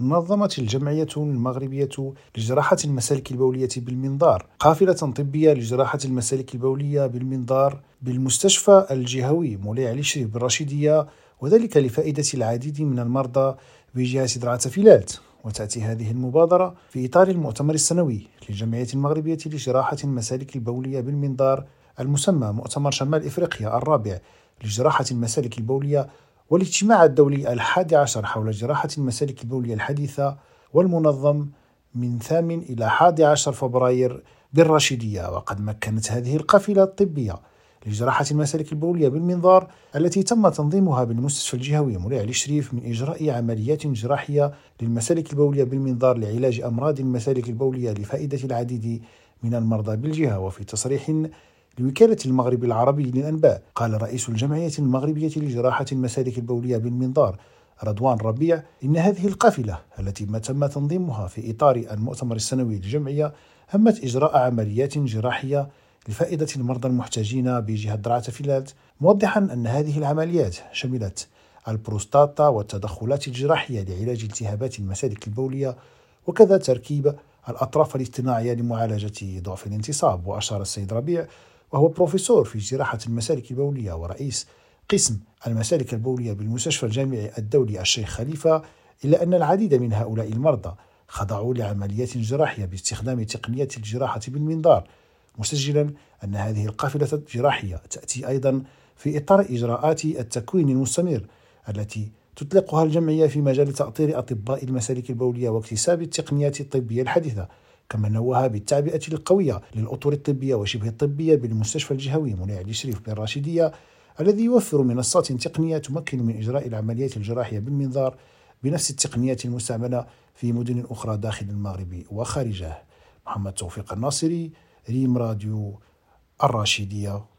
نظمت الجمعية المغربية لجراحة المسالك البولية بالمنظار قافلة طبية لجراحة المسالك البولية بالمنظار بالمستشفى الجهوي مولاي علي شريف بالرشيدية وذلك لفائدة العديد من المرضى بجهة درعا فيلات. وتأتي هذه المبادرة في إطار المؤتمر السنوي للجمعية المغربية لجراحة المسالك البولية بالمنظار المسمى مؤتمر شمال إفريقيا الرابع لجراحة المسالك البولية والاجتماع الدولي الحادي عشر حول جراحة المسالك البولية الحديثة والمنظم من ثامن إلى حادي عشر فبراير بالرشيدية وقد مكنت هذه القافلة الطبية لجراحة المسالك البولية بالمنظار التي تم تنظيمها بالمستشفى الجهوي مولاي علي من إجراء عمليات جراحية للمسالك البولية بالمنظار لعلاج أمراض المسالك البولية لفائدة العديد من المرضى بالجهة وفي تصريح لوكالة المغرب العربي للأنباء قال رئيس الجمعية المغربية لجراحة المسالك البولية بالمنظار رضوان ربيع إن هذه القافلة التي ما تم تنظيمها في إطار المؤتمر السنوي للجمعية همت إجراء عمليات جراحية لفائدة المرضى المحتاجين بجهة درعا فيلات موضحا أن هذه العمليات شملت البروستاتا والتدخلات الجراحية لعلاج التهابات المسالك البولية وكذا تركيب الأطراف الاصطناعية لمعالجة ضعف الانتصاب وأشار السيد ربيع وهو بروفيسور في جراحة المسالك البولية ورئيس قسم المسالك البولية بالمستشفى الجامعي الدولي الشيخ خليفة إلا أن العديد من هؤلاء المرضى خضعوا لعمليات جراحية باستخدام تقنية الجراحة بالمنظار مسجلا أن هذه القافلة الجراحية تأتي أيضا في إطار إجراءات التكوين المستمر التي تطلقها الجمعية في مجال تأطير أطباء المسالك البولية واكتساب التقنيات الطبية الحديثة. كما نوه بالتعبئة القوية للأطر الطبية وشبه الطبية بالمستشفى الجهوي منيع علي شريف بالراشدية الذي يوفر منصات تقنية تمكن من إجراء العمليات الجراحية بالمنظار بنفس التقنيات المستعملة في مدن أخرى داخل المغرب وخارجه. محمد توفيق الناصري ريم راديو الراشدية.